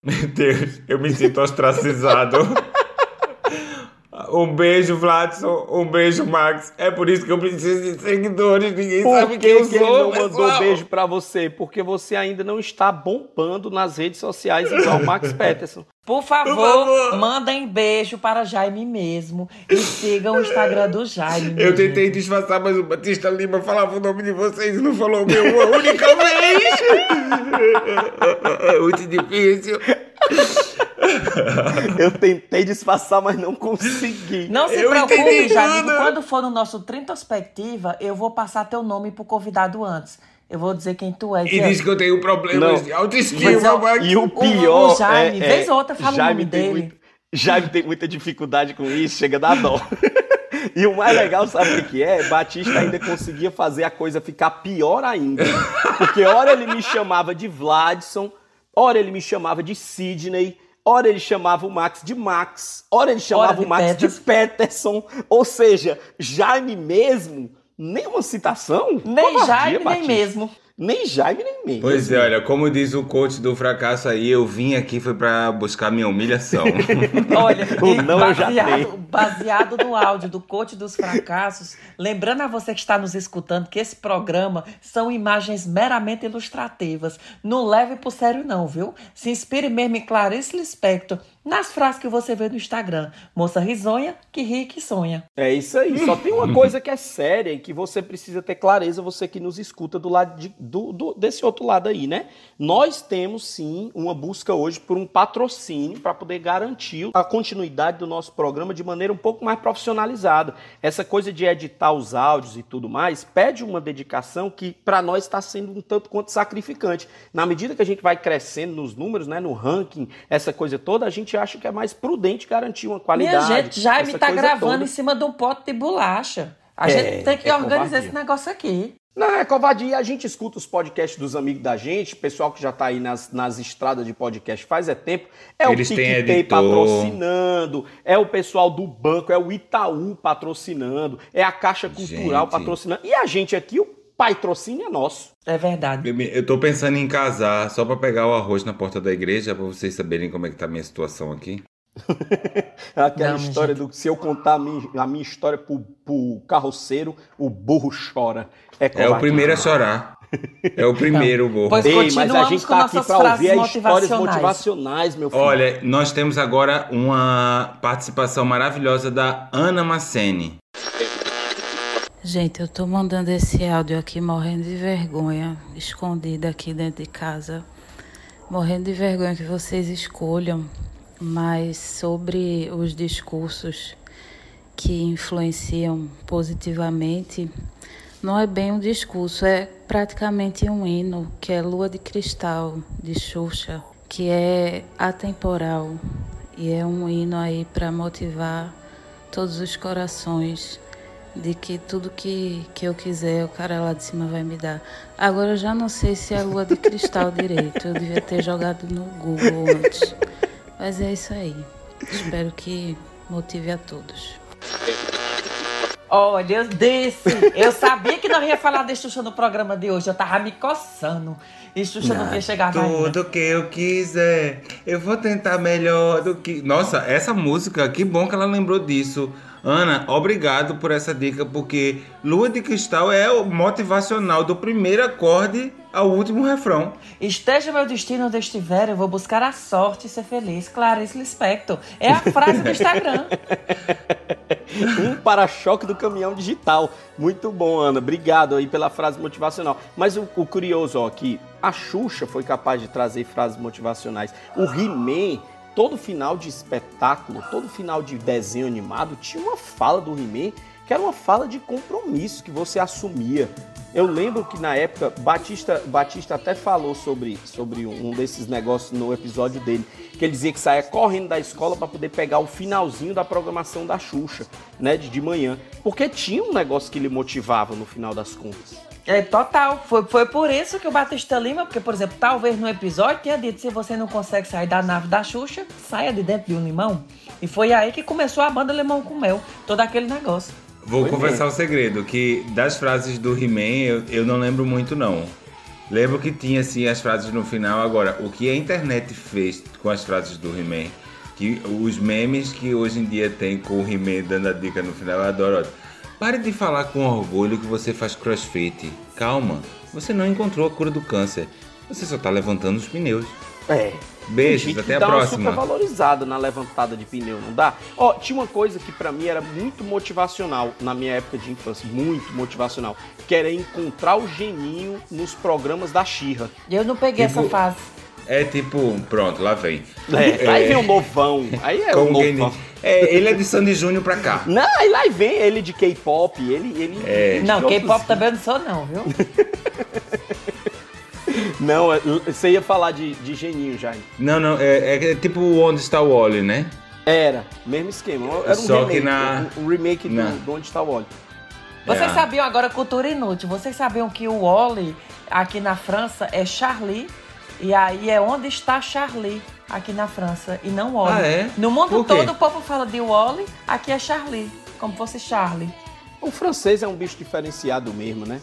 Meu Deus, eu me sinto ostracizado. *laughs* Um beijo, Vladson. Um beijo, Max. É por isso que eu preciso de seguidores. Ninguém por sabe que, quem eu que sou, ele não pessoal. mandou beijo pra você? Porque você ainda não está bombando nas redes sociais igual o Max Peterson. Por favor, Por favor. mandem beijo para Jaime mesmo e sigam o Instagram do Jaime. Eu tentei gente. disfarçar, mas o Batista Lima falava o nome de vocês e não falou o meu uma única vez. É *laughs* muito difícil. *laughs* Eu tentei disfarçar, mas não consegui. Não se Eu preocupe, tudo. Quando for no nosso Trintrospectiva, eu vou passar teu nome pro convidado antes. Eu vou dizer quem tu és. E diz que eu tenho problemas Não. de autoestima, Mas é o-. E o pior o Jaime, é, é, vez ou outra fala o Jaime nome tem dele. muito- Jaime tem muita dificuldade com isso, chega a dar dó. E o mais legal, sabe o que é? Batista ainda conseguia fazer a coisa ficar pior ainda. Porque ora ele me chamava de Vladson, ora ele me chamava de Sidney, ora ele chamava o Max de Max, ora ele chamava de o Max de Peterson. Ou seja, Jaime mesmo, nenhuma citação. Nem Covardia, Jaime, nem mesmo. Nem Jaime, nem mesmo. Pois é, olha, como diz o coach do fracasso aí, eu vim aqui foi pra buscar minha humilhação. *laughs* Olha, *laughs* O e não eu já baseado, tenho. baseado no áudio do Coach dos Fracassos, lembrando a você que está nos escutando que esse programa são imagens meramente ilustrativas. Não leve por sério não, viu? Se inspire mesmo em Clarice Lispector nas frases que você vê no Instagram. Moça risonha, que ri e que sonha. É isso aí. Só tem uma coisa que é séria e que você precisa ter clareza, você que nos escuta do lado de- do, do- desse outro lado aí, né? Nós temos sim uma busca hoje por um patrocínio para poder garantir a continuidade do nosso programa de maneira um pouco mais profissionalizada. Essa coisa de editar os áudios e tudo mais pede uma dedicação que para nós está sendo um tanto quanto sacrificante. Na medida que a gente vai crescendo nos números, né, no ranking, essa coisa toda, a gente acha que é mais prudente garantir uma qualidade. Minha gente, Jaime tá coisa gravando toda. em cima de um pote de bolacha. A É, gente tem que é organizar covardia. esse negócio aqui. Não, é covardia. A gente escuta os podcasts dos amigos da gente, pessoal que já tá aí nas, nas estradas de podcast faz é tempo. É Eles o PicPay patrocinando, é o pessoal do banco, é o Itaú patrocinando, é a Caixa Cultural Gente. patrocinando. E a gente aqui, o patrocínio é nosso. É verdade. Eu tô pensando em casar só pra pegar o arroz na porta da igreja, pra vocês saberem como é que tá a minha situação aqui. *laughs* Aquela Não, história do se eu contar a minha, a minha história pro, pro carroceiro, o burro chora. É, É o primeiro a chorar. É o primeiro, burro. Pois Ei, mas a continuamos gente tá aqui pra ouvir frases as histórias motivacionais. motivacionais, meu filho. Olha, nós temos agora uma participação maravilhosa da Ana Macene. Gente, eu tô mandando esse áudio aqui morrendo de vergonha, escondida aqui dentro de casa. Morrendo de vergonha que vocês escolham, mas sobre os discursos que influenciam positivamente, não é bem um discurso, é praticamente um hino, que é Lua de Cristal, de Xuxa, que é atemporal e é um hino aí para motivar todos os corações de que tudo que, que eu quiser o cara lá de cima vai me dar. Agora eu já não sei se é lua de cristal direito, eu devia ter jogado no Google antes. Mas é isso aí. Espero que motive a todos. Olha, eu desse. Eu sabia que não ia falar de Xuxa no programa de hoje. Eu tava me coçando. E Xuxa não ia chegar mais. Tudo que eu quiser, eu vou tentar melhor do que. Nossa, essa música, que bom que ela lembrou disso. Ana, obrigado por essa dica, porque Lua de Cristal é o motivacional do primeiro acorde ao último refrão. Esteja meu destino onde estiver, eu vou buscar a sorte e ser feliz. Clarice Lispector. É a frase do Instagram. *laughs* um para-choque do caminhão digital. Muito bom, Ana. Obrigado aí pela frase motivacional. Mas o, o curioso, ó, aqui, a Xuxa foi capaz de trazer frases motivacionais. O He-Man todo final de espetáculo, todo final de desenho animado tinha uma fala do He-Man que era uma fala de compromisso que você assumia. Eu lembro que na época Batista, Batista até falou sobre, sobre um desses negócios no episódio dele, que ele dizia que saía correndo da escola para poder pegar o finalzinho da programação da Xuxa, né, de, de manhã, porque tinha um negócio que lhe motivava no final das contas. É, total. Foi, foi por isso que o Batista Lima, porque, por exemplo, talvez no episódio tenha dito: se você não consegue sair da nave da Xuxa, saia de dentro de um limão. E foi aí que começou a banda Limão com Mel, todo aquele negócio. Vou foi confessar o um segredo: que das frases do He-Man eu, eu não lembro muito, não. Lembro que tinha assim as frases no final. Agora, o que a internet fez com as frases do He-Man, que os memes que hoje em dia tem com o He-Man dando a dica no final, eu adoro. Pare de falar com orgulho que você faz crossfit. Calma, você não encontrou a cura do câncer. Você só tá levantando os pneus. É. Beijos, até a dá próxima. Uma super valorizada na levantada de pneu, não dá? Ó, tinha uma coisa que para mim era muito motivacional na minha época de infância, muito motivacional, que era encontrar o geninho nos programas da Xirra. Eu não peguei Tipo, essa fase. É tipo, pronto, lá vem. É, aí vem o novão. Aí é quem novão. É, ele é de Sandy Júnior pra cá. Não, aí lá vem ele de K-pop, ele, ele. É. Não, K-pop também eu não sou, não, viu? *laughs* Não, é- você ia falar de, de geninho já. Não, não, é, é tipo Onde Está o Wally, né? Era, mesmo esquema. Era um Só que remake, na- um, um remake na- do, do Onde Está o Wally. Vocês É. sabiam agora cultura inútil? Vocês sabiam que o Wally aqui na França é Charlie e aí é onde está Charlie aqui na França e não Wally. Ah, é? No mundo todo o povo fala de Wally, aqui é Charlie, como fosse Charlie. O francês é um bicho diferenciado mesmo, né?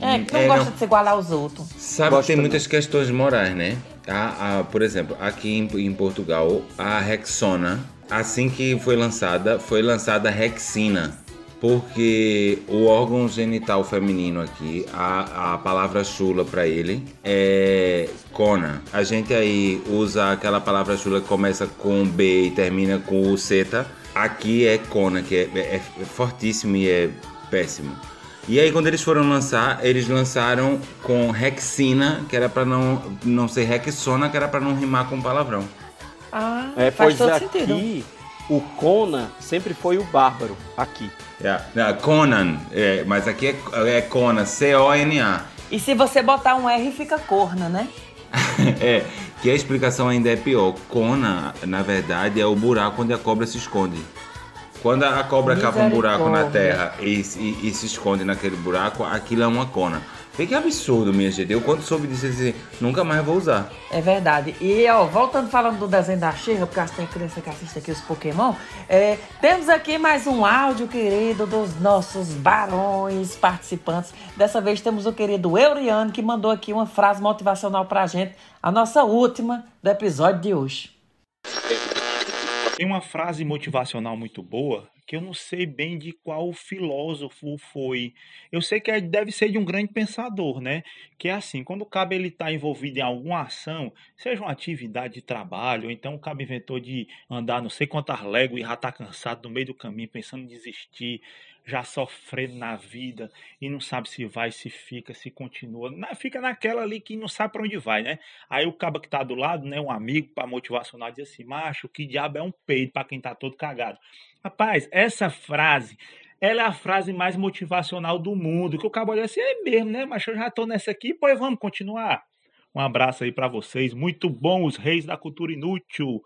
É, que não É, gosta não. de se igualar aos outros. Sabe Gosto que tem também. muitas questões morais, né? A, a- por exemplo, aqui em, em Portugal, a Rexona, assim que foi lançada, foi lançada a Rexina. Porque o órgão genital feminino aqui, a, a palavra chula pra ele é cona. A gente aí usa aquela palavra chula que começa com B e termina com o seta. Aqui é cona, que é, é- é fortíssimo e é péssimo. E aí quando eles foram lançar, eles lançaram com Rexina, que era pra não, não ser Rexona, que era pra não rimar com palavrão. Ah, É, faz pois todo aqui, sentido. O Conan sempre foi o bárbaro, aqui. É, não, Conan, é, mas aqui é, é Conan, C-O-N-A. E se você botar um R, fica corna, né? *laughs* É, que a explicação ainda é pior. Cona, na verdade, é o buraco onde a cobra se esconde. Quando a cobra cava um buraco na terra e, e- e se esconde naquele buraco, aquilo é uma cona. Vê que absurdo, minha gente. Eu quando soube disso, eu disse, nunca mais vou usar. É verdade. E, ó, voltando falando do desenho da Xirra, porque tem criança que assiste aqui os Pokémon, é, temos aqui mais um áudio querido dos nossos barões participantes. Dessa vez temos o querido Euriano, que mandou aqui uma frase motivacional pra gente, a nossa última do episódio de hoje. Tem uma frase motivacional muito boa que eu não sei bem de qual filósofo foi. Eu sei que é- deve ser de um grande pensador, né? Que é assim, quando o cabo ele está envolvido em alguma ação, seja uma atividade de trabalho, ou então o cabo inventou de andar não sei quantas léguas e já está cansado no meio do caminho, pensando em desistir, já sofrendo na vida e não sabe se vai, se fica, se continua. Na- Fica naquela ali que não sabe para onde vai, né? Aí o cabo que tá do lado, né, um amigo para motivacional diz assim: "Macho, que diabo é um peido para quem tá todo cagado". Rapaz, essa frase, ela é a frase mais motivacional do mundo, que o cabo olha assim: "É mesmo, né, macho, eu já tô nessa aqui, pois vamos continuar". Um abraço aí para vocês. Muito bom, os reis da cultura inútil.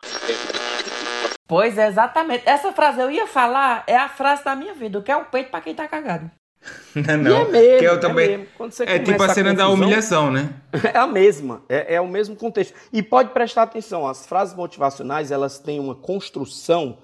Pois é, exatamente. Essa frase eu ia falar é a frase da minha vida. O que é um peito pra quem tá cagado. *laughs* Não, não. E é mesmo, que eu é também. mesmo. Quando você É, tipo a cena da confusão- humilhação, né? *laughs* É a mesma, é, é o mesmo contexto. E pode prestar atenção, as frases motivacionais, elas têm uma construção,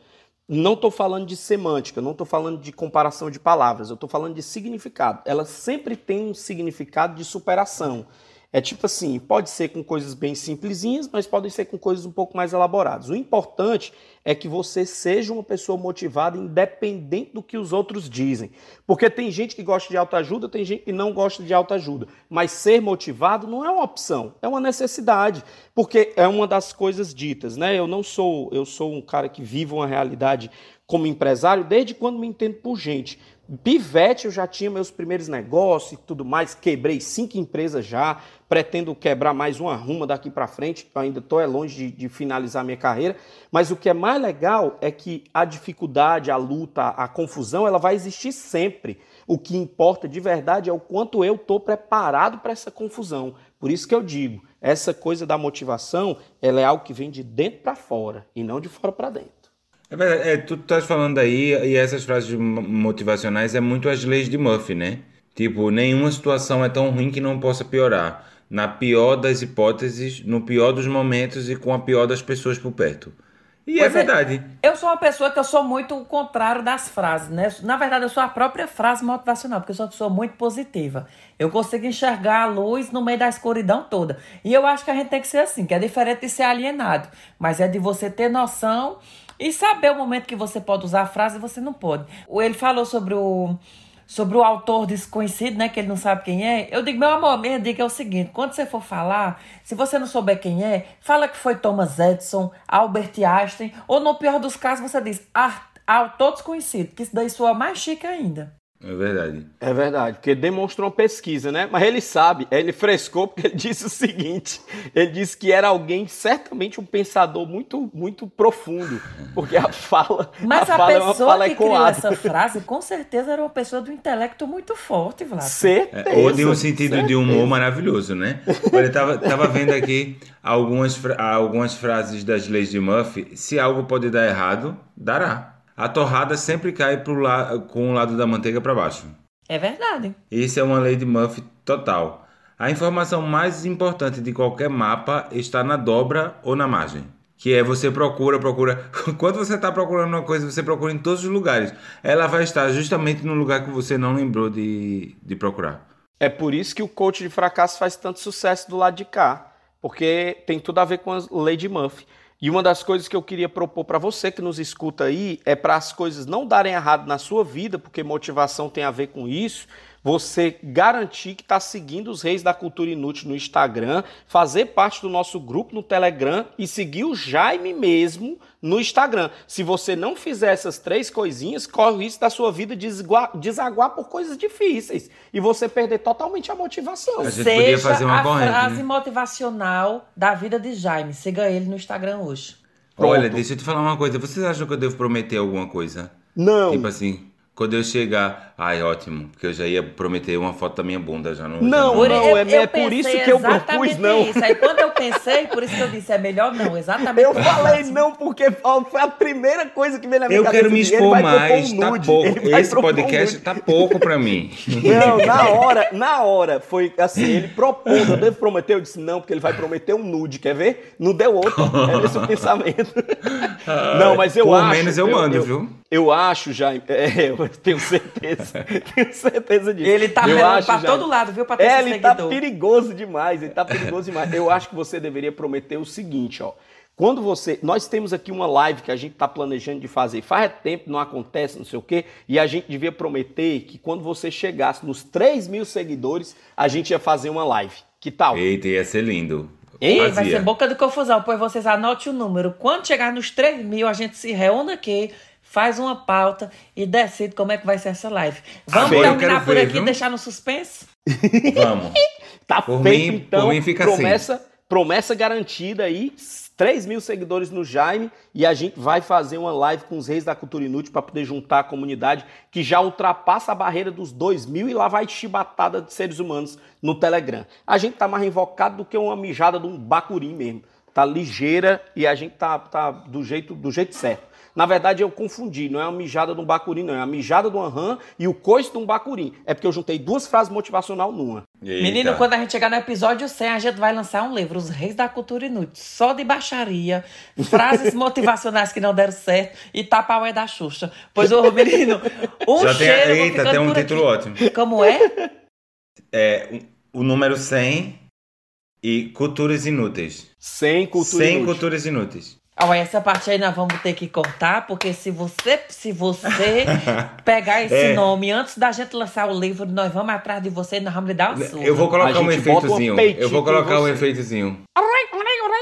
não estou falando de semântica, não estou falando de comparação de palavras, eu estou falando de significado. Elas sempre têm um significado de superação. É tipo assim, pode ser com coisas bem simplesinhas, mas podem ser com coisas um pouco mais elaboradas. O importante é que você seja uma pessoa motivada independente do que os outros dizem. Porque tem gente que gosta de autoajuda, tem gente que não gosta de autoajuda. Mas ser motivado não é uma opção, é uma necessidade. Porque é uma das coisas ditas, né? Eu não sou, eu sou um cara que vive uma realidade como empresário desde quando me entendo por gente. Pivete, eu já tinha meus primeiros negócios e tudo mais, quebrei cinco empresas já, pretendo quebrar mais uma ruma daqui para frente, ainda estou é longe de, de finalizar minha carreira, mas o que é mais legal é que a dificuldade, a luta, a confusão, ela vai existir sempre. O que importa de verdade é o quanto eu estou preparado para essa confusão. Por isso que eu digo, essa coisa da motivação, ela é algo que vem de dentro para fora e não de fora para dentro. É verdade, é, tu estás falando aí, e essas frases mo- motivacionais é muito as leis de Murphy, né? Tipo, nenhuma situação é tão ruim que não possa piorar. Na pior das hipóteses, no pior dos momentos e com a pior das pessoas por perto. E é Pois verdade. Eu sou uma pessoa que eu sou muito o contrário das frases, né? Na verdade, eu sou a própria frase motivacional, porque eu sou uma pessoa muito positiva. Eu consigo enxergar a luz no meio da escuridão toda. E eu acho que a gente tem que ser assim, que é diferente de ser alienado. Mas é de você ter noção e saber o momento que você pode usar a frase e você não pode. Ele falou sobre o sobre o autor desconhecido, né, que ele não sabe quem é, eu digo, meu amor, minha dica é o seguinte, quando você for falar, se você não souber quem é, fala que foi Thomas Edison, Albert Einstein, ou no pior dos casos você diz, "Ar- autor desconhecido, que isso daí soa mais chique ainda. É verdade. É verdade, porque demonstrou uma pesquisa, né? Mas ele sabe, ele frescou porque ele *laughs* disse o seguinte: ele disse que era alguém, certamente um pensador muito, muito profundo, porque a fala, *laughs* Mas a, fala é uma pessoa fala que criou essa frase, com certeza era uma pessoa do intelecto muito forte, Vlad. É, ou de um sentido de humor maravilhoso, né? Olha, eu tava, tava vendo aqui algumas, algumas frases das leis de Murphy. Se algo pode dar errado, dará. A torrada sempre cai pro la com o lado da manteiga para baixo. É verdade. Isso é uma lei de Murphy total. A informação mais importante de qualquer mapa está na dobra ou na margem. Que é você procura, procura. *laughs* Quando você está procurando uma coisa, você procura em todos os lugares. Ela vai estar justamente no lugar que você não lembrou de, de procurar. É por isso que o coach de fracasso faz tanto sucesso do lado de cá, porque tem tudo a ver com a lei de Murphy. E uma das coisas que eu queria propor para você que nos escuta aí é para as coisas não darem errado na sua vida, porque motivação tem a ver com isso. Você garantir que está seguindo os Reis da Cultura Inútil no Instagram, fazer parte do nosso grupo no Telegram e seguir o Jaime mesmo no Instagram. Se você não fizer essas três coisinhas, corre o risco da sua vida desagua- desaguar por coisas difíceis e você perder totalmente a motivação. A gente podia Seja fazer uma a corrente, frase né? motivacional da vida de Jaime. Siga ele no Instagram hoje. Olha, deixa eu te falar uma coisa. Vocês acham que eu devo prometer alguma coisa? Não. Tipo assim, quando eu chegar. Ai, ótimo. Porque eu já ia prometer uma foto da minha bunda já não. Não, já não, é, é por isso que eu propus não. Isso. Aí quando eu pensei, por isso que eu disse, é melhor não, exatamente. Eu falei isso. não porque foi a primeira coisa que veio na minha Eu cabeça. quero me Ele expor vai propor mais, um tá nude, pouco. ele vai Esse um podcast nude. tá pouco pra mim. *laughs* Não, na hora, na hora, foi assim, ele propôs, eu devo prometer, eu disse não, porque ele vai prometer um nude, quer ver? Não deu outro, *laughs* é esse o pensamento. Não, mas eu Por acho... menos eu mando, viu? Eu acho, Jaime, *laughs* é, eu tenho certeza, *laughs* tenho certeza disso. Ele tá acho, pra Jaime. todo lado, viu, pra ter É, ele tá seguidor. perigoso demais, ele tá perigoso demais. Eu acho que você deveria prometer o seguinte, ó. Quando você. Nós temos aqui uma live que a gente está planejando de fazer. Faz tempo, não acontece, não sei o quê. E a gente devia prometer que quando você chegasse nos 3 mil seguidores, a gente ia fazer uma live. Que tal? Eita, ia ser lindo. Ei, vai ser boca de confusão, pois vocês anotem o número. Quando chegar nos 3 mil, a gente se reúne aqui, faz uma pauta e decide como é que vai ser essa live. Vamos terminar por ver, aqui e deixar no suspense? Vamos. *laughs* Tá Por feito, mim- então. por mim fica assim. promessa, promessa garantida aí. 3 mil seguidores no Jaime e a gente vai fazer uma live com os reis da cultura inútil para poder juntar a comunidade que já ultrapassa a barreira dos 2 mil e lá vai chibatada de seres humanos no Telegram. A gente tá mais invocado do que uma mijada de um bacuri mesmo. Tá ligeira e a gente tá, tá do, jeito, do jeito certo. Na verdade, eu confundi. Não é a mijada de um bacuri, não. É a mijada de uma rã e o coice de um bacuri. É porque eu juntei duas frases motivacional numa. Menino, quando a gente chegar no episódio 100, a gente vai lançar um livro, Os Reis da Cultura Inútil. Só de baixaria, frases *laughs* motivacionais que não deram certo e tapaué da Xuxa. Pois, ô menino, um Já tem, cheiro... vou eita, tem um título aqui. ótimo. Como é? É o número 100 e culturas inúteis. 100 culturas 100 inúteis. culturas inúteis. Ó, essa parte aí nós vamos ter que cortar, porque se você, se você *laughs* pegar esse É. nome antes da gente lançar o livro, nós vamos atrás de você e nós vamos lhe dar uma surra. Eu vou colocar um efeitozinho. Eu vou colocar um efeitozinho.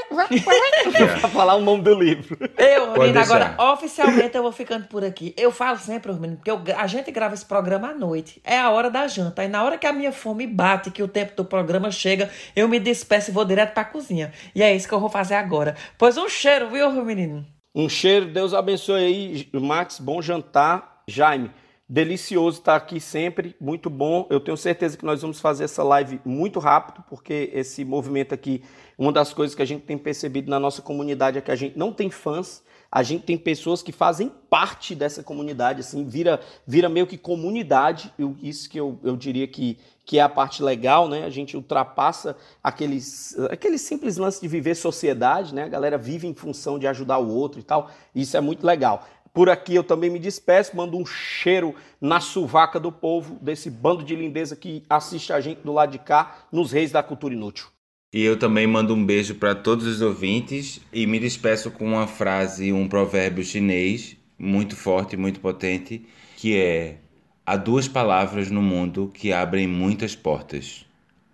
Pra *laughs* falar o nome do livro. Eu, menina, agora, oficialmente eu vou ficando por aqui. Eu falo sempre, menino, porque eu- a gente grava esse programa à noite. É a hora da janta. E na hora que a minha fome bate, que o tempo do programa chega, eu me despeço e vou direto pra cozinha. E é isso que eu vou fazer agora. Pois um cheiro, viu, menino? Um cheiro, Deus abençoe aí, Max. Bom jantar. Jaime, delicioso estar aqui sempre, muito bom. Eu tenho certeza que nós vamos fazer essa live muito rápido, porque esse movimento aqui, uma das coisas que a gente tem percebido na nossa comunidade é que a gente não tem fãs, a gente tem pessoas que fazem parte dessa comunidade, assim, vira, vira meio que comunidade, eu- isso que eu, eu diria que, que é a parte legal, né? A gente ultrapassa aqueles, aquele simples lance de viver sociedade, né? A galera vive em função de ajudar o outro e tal, isso é muito legal. Por aqui eu também me despeço, mando um cheiro na suvaca do povo, desse bando de lindeza que assiste a gente do lado de cá, nos Reis da Cultura Inútil. E eu também mando um beijo para todos os ouvintes e me despeço com uma frase, um provérbio chinês muito forte, muito potente, que é: há duas palavras no mundo que abrem muitas portas: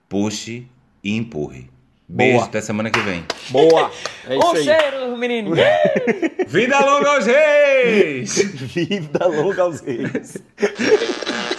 puxe e empurre. Beijo, Boa. até semana que vem. Boa! É isso um aí. cheiro, menino! Vida longa aos reis! *laughs* Vida longa aos reis! *laughs*